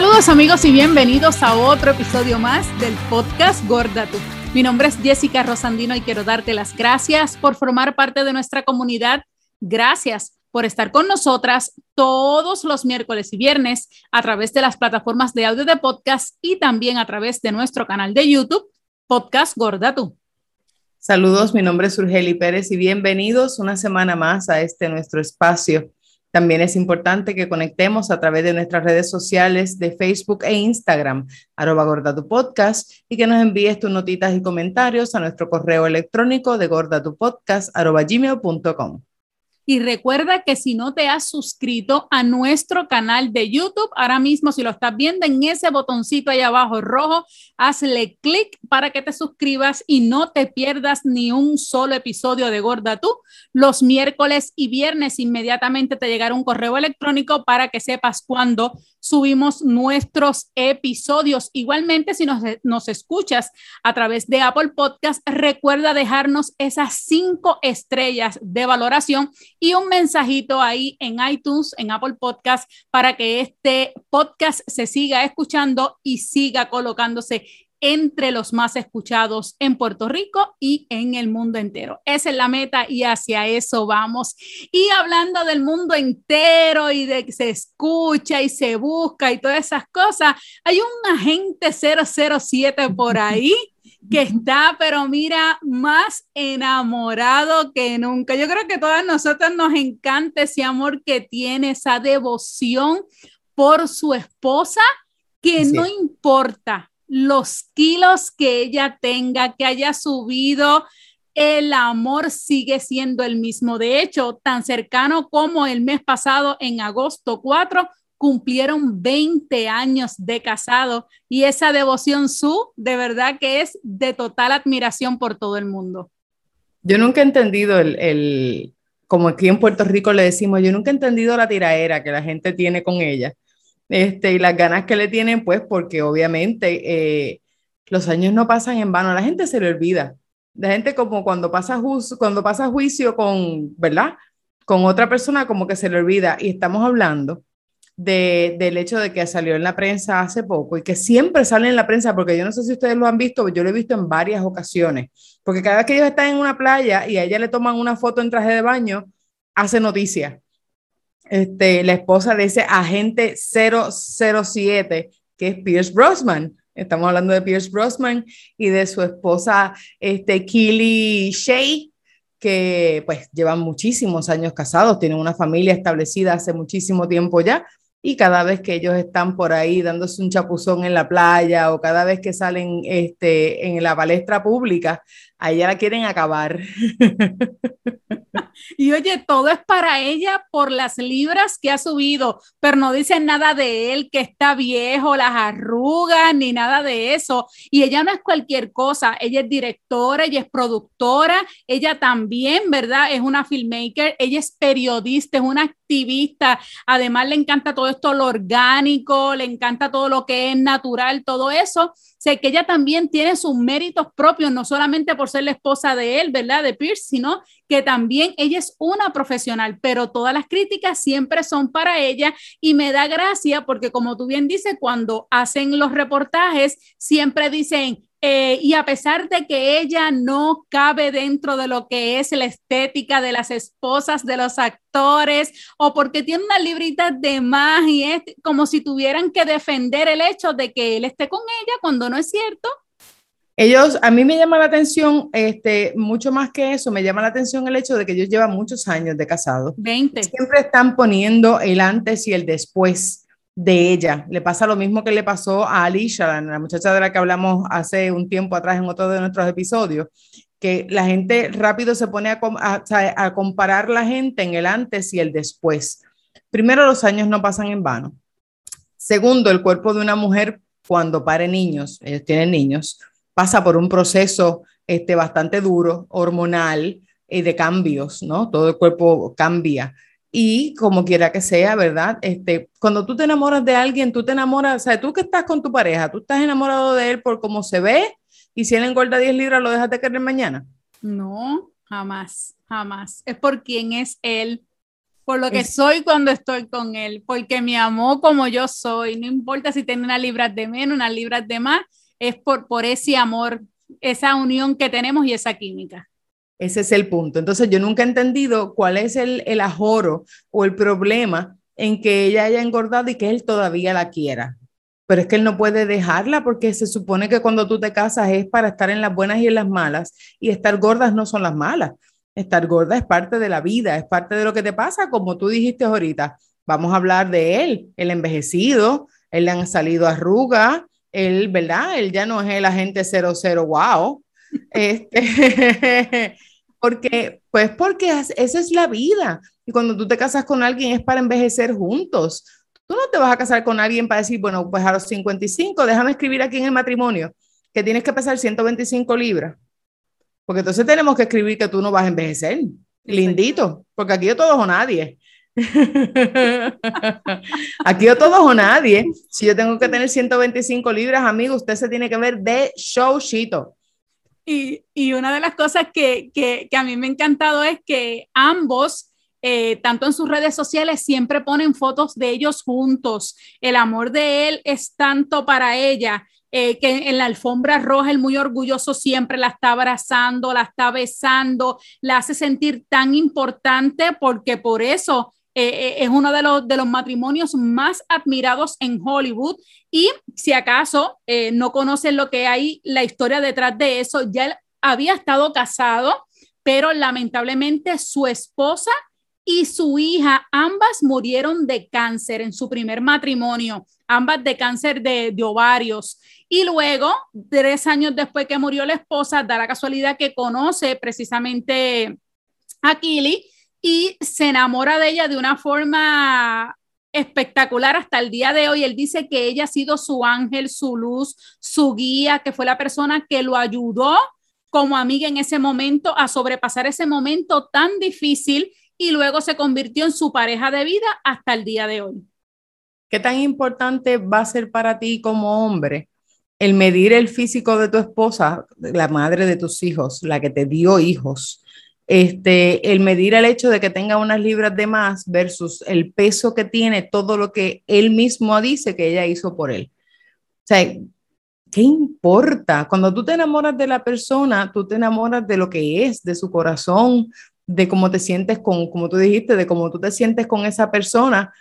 Saludos amigos y bienvenidos a otro episodio más del podcast Gorda Tú. Mi nombre es Jessica Rosandino y quiero darte las gracias por formar parte de nuestra comunidad. Gracias por estar con nosotras todos los miércoles y viernes a través de las plataformas de audio de podcast y también a través de nuestro canal de YouTube, Podcast Gorda Tú. Saludos, mi nombre es Urgeli Pérez y bienvenidos una semana más a este nuestro espacio también es importante que conectemos a través de nuestras redes sociales de Facebook e Instagram, arroba gorda podcast, y que nos envíes tus notitas y comentarios a nuestro correo electrónico de gordatupodcast, arroba gmail.com. Y recuerda que si no te has suscrito a nuestro canal de YouTube, ahora mismo si lo estás viendo en ese botoncito ahí abajo rojo, hazle clic para que te suscribas y no te pierdas ni un solo episodio de Gorda Tú. Los miércoles y viernes inmediatamente te llegará un correo electrónico para que sepas cuándo subimos nuestros episodios. Igualmente, si nos, nos escuchas a través de Apple Podcast, recuerda dejarnos esas cinco estrellas de valoración y un mensajito ahí en iTunes, en Apple Podcast, para que este podcast se siga escuchando y siga colocándose entre los más escuchados en Puerto Rico y en el mundo entero. Esa es la meta y hacia eso vamos. Y hablando del mundo entero y de que se escucha y se busca y todas esas cosas, hay un agente 007 por ahí que está, pero mira, más enamorado que nunca. Yo creo que a todas nosotras nos encanta ese amor que tiene, esa devoción por su esposa, que no importa los kilos que ella tenga, que haya subido, el amor sigue siendo el mismo. De hecho, tan cercano como el mes pasado, en agosto 4, cumplieron 20 años de casado y esa devoción su, de verdad que es de total admiración por todo el mundo. Yo nunca he entendido el, el como aquí en Puerto Rico le decimos, yo nunca he entendido la tiraera que la gente tiene con ella este, y las ganas que le tienen, pues porque obviamente eh, los años no pasan en vano, la gente se le olvida. La gente como cuando pasa, cuando pasa juicio con, ¿verdad? Con otra persona como que se le olvida. Y estamos hablando de, del hecho de que salió en la prensa hace poco y que siempre sale en la prensa, porque yo no sé si ustedes lo han visto, yo lo he visto en varias ocasiones, porque cada vez que ellos están en una playa y a ella le toman una foto en traje de baño, hace noticia este, la esposa de ese agente 007, que es Pierce Brosnan. Estamos hablando de Pierce Brosnan y de su esposa, este, Keely Shea, que pues llevan muchísimos años casados, tienen una familia establecida hace muchísimo tiempo ya, y cada vez que ellos están por ahí dándose un chapuzón en la playa o cada vez que salen este, en la palestra pública, a ella la quieren acabar. Y oye, todo es para ella por las libras que ha subido, pero no dicen nada de él que está viejo, las arrugas, ni nada de eso. Y ella no es cualquier cosa, ella es directora, ella es productora, ella también, ¿verdad? Es una filmmaker, ella es periodista, es una activista, además le encanta todo esto, lo orgánico, le encanta todo lo que es natural, todo eso. Sé que ella también tiene sus méritos propios, no solamente por ser la esposa de él, ¿verdad? De Pierce, sino que también ella es una profesional, pero todas las críticas siempre son para ella y me da gracia porque como tú bien dices, cuando hacen los reportajes, siempre dicen, eh, y a pesar de que ella no cabe dentro de lo que es la estética de las esposas de los actores, o porque tiene una librita de más y es como si tuvieran que defender el hecho de que él esté con ella cuando no es cierto. Ellos, a mí me llama la atención, este, mucho más que eso, me llama la atención el hecho de que ellos llevan muchos años de casados. 20. Siempre están poniendo el antes y el después de ella. Le pasa lo mismo que le pasó a Alicia, la muchacha de la que hablamos hace un tiempo atrás en otro de nuestros episodios, que la gente rápido se pone a, comparar la gente en el antes y el después. Primero, los años no pasan en vano. Segundo, el cuerpo de una mujer cuando pare niños, ellos tienen niños, pasa por un proceso este, bastante duro, hormonal, eh, de cambios, ¿no? Todo el cuerpo cambia y como quiera que sea, ¿verdad? Este, cuando tú te enamoras de alguien, tú te enamoras, o sea, tú que estás con tu pareja, tú estás enamorado de él por cómo se ve y si él engorda 10 libras, ¿lo dejas de querer mañana? No, jamás, jamás. Es por quién es él, por lo que soy cuando estoy con él, porque me amó como yo soy, no importa si tiene unas libras de menos, unas libras de más, es por, por ese amor, esa unión que tenemos y esa química. Ese es el punto. Entonces yo nunca he entendido cuál es el, el ajoro o el problema en que ella haya engordado y que él todavía la quiera. Pero es que él no puede dejarla porque se supone que cuando tú te casas es para estar en las buenas y en las malas y estar gordas no son las malas estar gorda es parte de la vida, es parte de lo que te pasa, como tú dijiste ahorita. Vamos a hablar de él, el envejecido, él le han salido arrugas, él, ¿verdad? Él ya no es el agente 00, wow. Este, porque, pues porque esa es la vida. Y cuando tú te casas con alguien es para envejecer juntos. Tú no te vas a casar con alguien para decir, bueno, pues a los 55, déjame escribir aquí en el matrimonio que tienes que pesar 125 libras. Porque entonces tenemos que escribir que tú no vas a envejecer. Lindito, porque aquí yo todos o nadie. aquí yo todos o nadie. Si yo tengo que tener 125 libras, amigo, usted se tiene que ver de showcito. Y, y una de las cosas que, que, que, a mí me ha encantado es que ambos, eh, tanto en sus redes sociales, siempre ponen fotos de ellos juntos. El amor de él es tanto para ella eh, que en la alfombra roja, el muy orgulloso siempre la está abrazando, la está besando, la hace sentir tan importante porque por eso eh, eh, es uno de los, de los matrimonios más admirados en Hollywood. Y si acaso no conocen lo que hay, la historia detrás de eso, ya había estado casado, pero lamentablemente su esposa y su hija, ambas murieron de cáncer en su primer matrimonio, ambas de cáncer de, de ovarios. Y luego, tres años después que murió la esposa, da la casualidad que conoce precisamente a Kili y se enamora de ella de una forma espectacular hasta el día de hoy. Él dice que ella ha sido su ángel, su luz, su guía, que fue la persona que lo ayudó como amiga en ese momento a sobrepasar ese momento tan difícil y luego se convirtió en su pareja de vida hasta el día de hoy. ¿Qué tan importante va a ser para ti como hombre el medir el físico de tu esposa, la madre de tus hijos, la que te dio hijos, este, el medir el hecho de que tenga unas libras de más versus el peso que tiene todo lo que él mismo dice que ella hizo por él. O sea, ¿qué importa? Cuando tú te enamoras de la persona, tú te enamoras de lo que es, de su corazón, de cómo te sientes con, como tú dijiste, de cómo tú te sientes con esa persona,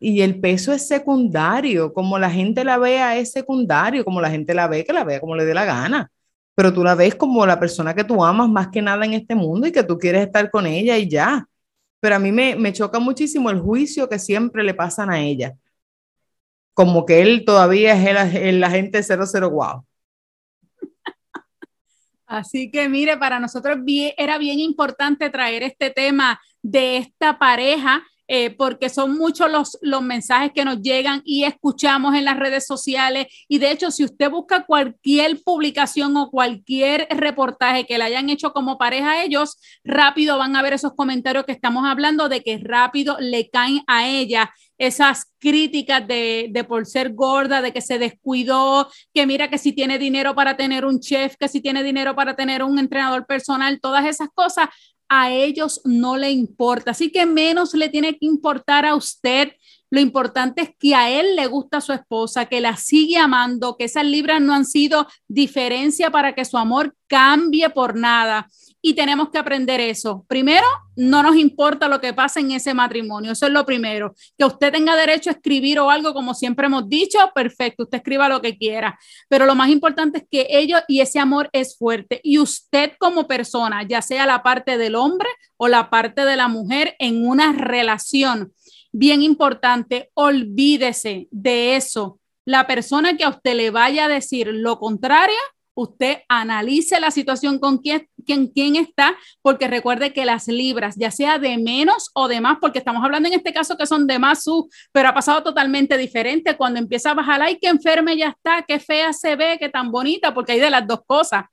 y el peso es secundario, como la gente la vea es secundario, como la gente la ve, que la vea como le dé la gana, pero tú la ves como la persona que tú amas más que nada en este mundo y que tú quieres estar con ella y ya. Pero a mí me, me choca muchísimo el juicio que siempre le pasan a ella, como que él todavía es el, el agente 00 wow. Así que mire, para nosotros era bien importante traer este tema de esta pareja eh, porque son muchos los, los mensajes que nos llegan y escuchamos en las redes sociales. Y de hecho, si usted busca cualquier publicación o cualquier reportaje que le hayan hecho como pareja a ellos, rápido van a ver esos comentarios que estamos hablando de que rápido le caen a ella esas críticas de, de, por ser gorda, de que se descuidó, que mira que si tiene dinero para tener un chef, que si tiene dinero para tener un entrenador personal, todas esas cosas, a ellos no le importa. Así que menos le tiene que importar a usted. Lo importante es que a él le gusta su esposa, que la sigue amando, que esas libras no han sido diferencia para que su amor cambie por nada y tenemos que aprender eso. Primero, no nos importa lo que pasa en ese matrimonio, eso es lo primero. Que usted tenga derecho a escribir o algo, como siempre hemos dicho, perfecto, usted escriba lo que quiera. Pero lo más importante es que ellos y ese amor es fuerte. Y usted como persona, ya sea la parte del hombre o la parte de la mujer en una relación, bien importante, olvídese de eso. La persona que a usted le vaya a decir lo contrario, usted analice la situación con quién, quién, está, porque recuerde que las libras, ya sea de menos o de más, porque estamos hablando en este caso que son de más, su, pero ha pasado totalmente diferente. Cuando empieza a bajar, ay, qué enferme ya está, qué fea se ve, qué tan bonita, porque hay de las dos cosas.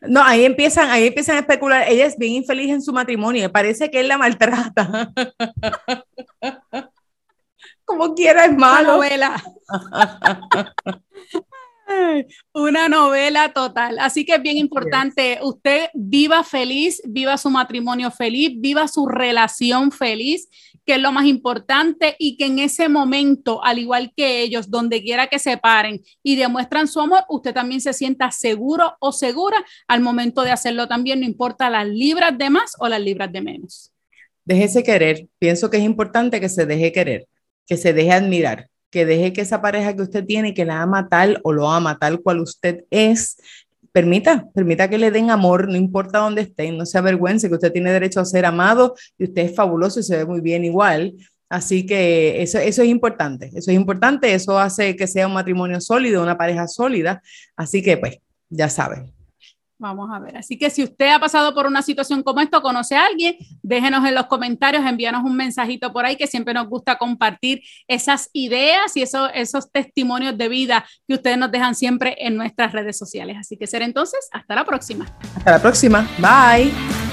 No, ahí empiezan, ahí empiezan a especular. Ella es bien infeliz en su matrimonio. Parece que él la maltrata. Como quiera es malo. una novela total. Así que es bien importante, usted viva feliz, viva su matrimonio feliz, viva su relación feliz, que es lo más importante y que en ese momento, al igual que ellos, donde quiera que se paren y demuestran su amor, usted también se sienta seguro o segura al momento de hacerlo también, no importa las libras de más o las libras de menos. Déjese querer. Pienso que es importante que se deje querer, que se deje admirar, que deje que esa pareja que usted tiene, que la ama tal o lo ama tal cual usted es, permita, permita que le den amor, no importa dónde esté, no se avergüence que usted tiene derecho a ser amado y usted es fabuloso y se ve muy bien igual. Así que eso, eso es importante, eso es importante, eso hace que sea un matrimonio sólido, una pareja sólida. Así que pues, ya saben. Vamos a ver. Así que si usted ha pasado por una situación como esto, conoce a alguien, déjenos en los comentarios, envíanos un mensajito por ahí que siempre nos gusta compartir esas ideas y esos, esos testimonios de vida que ustedes nos dejan siempre en nuestras redes sociales. Así que ser entonces, hasta la próxima. Hasta la próxima. Bye.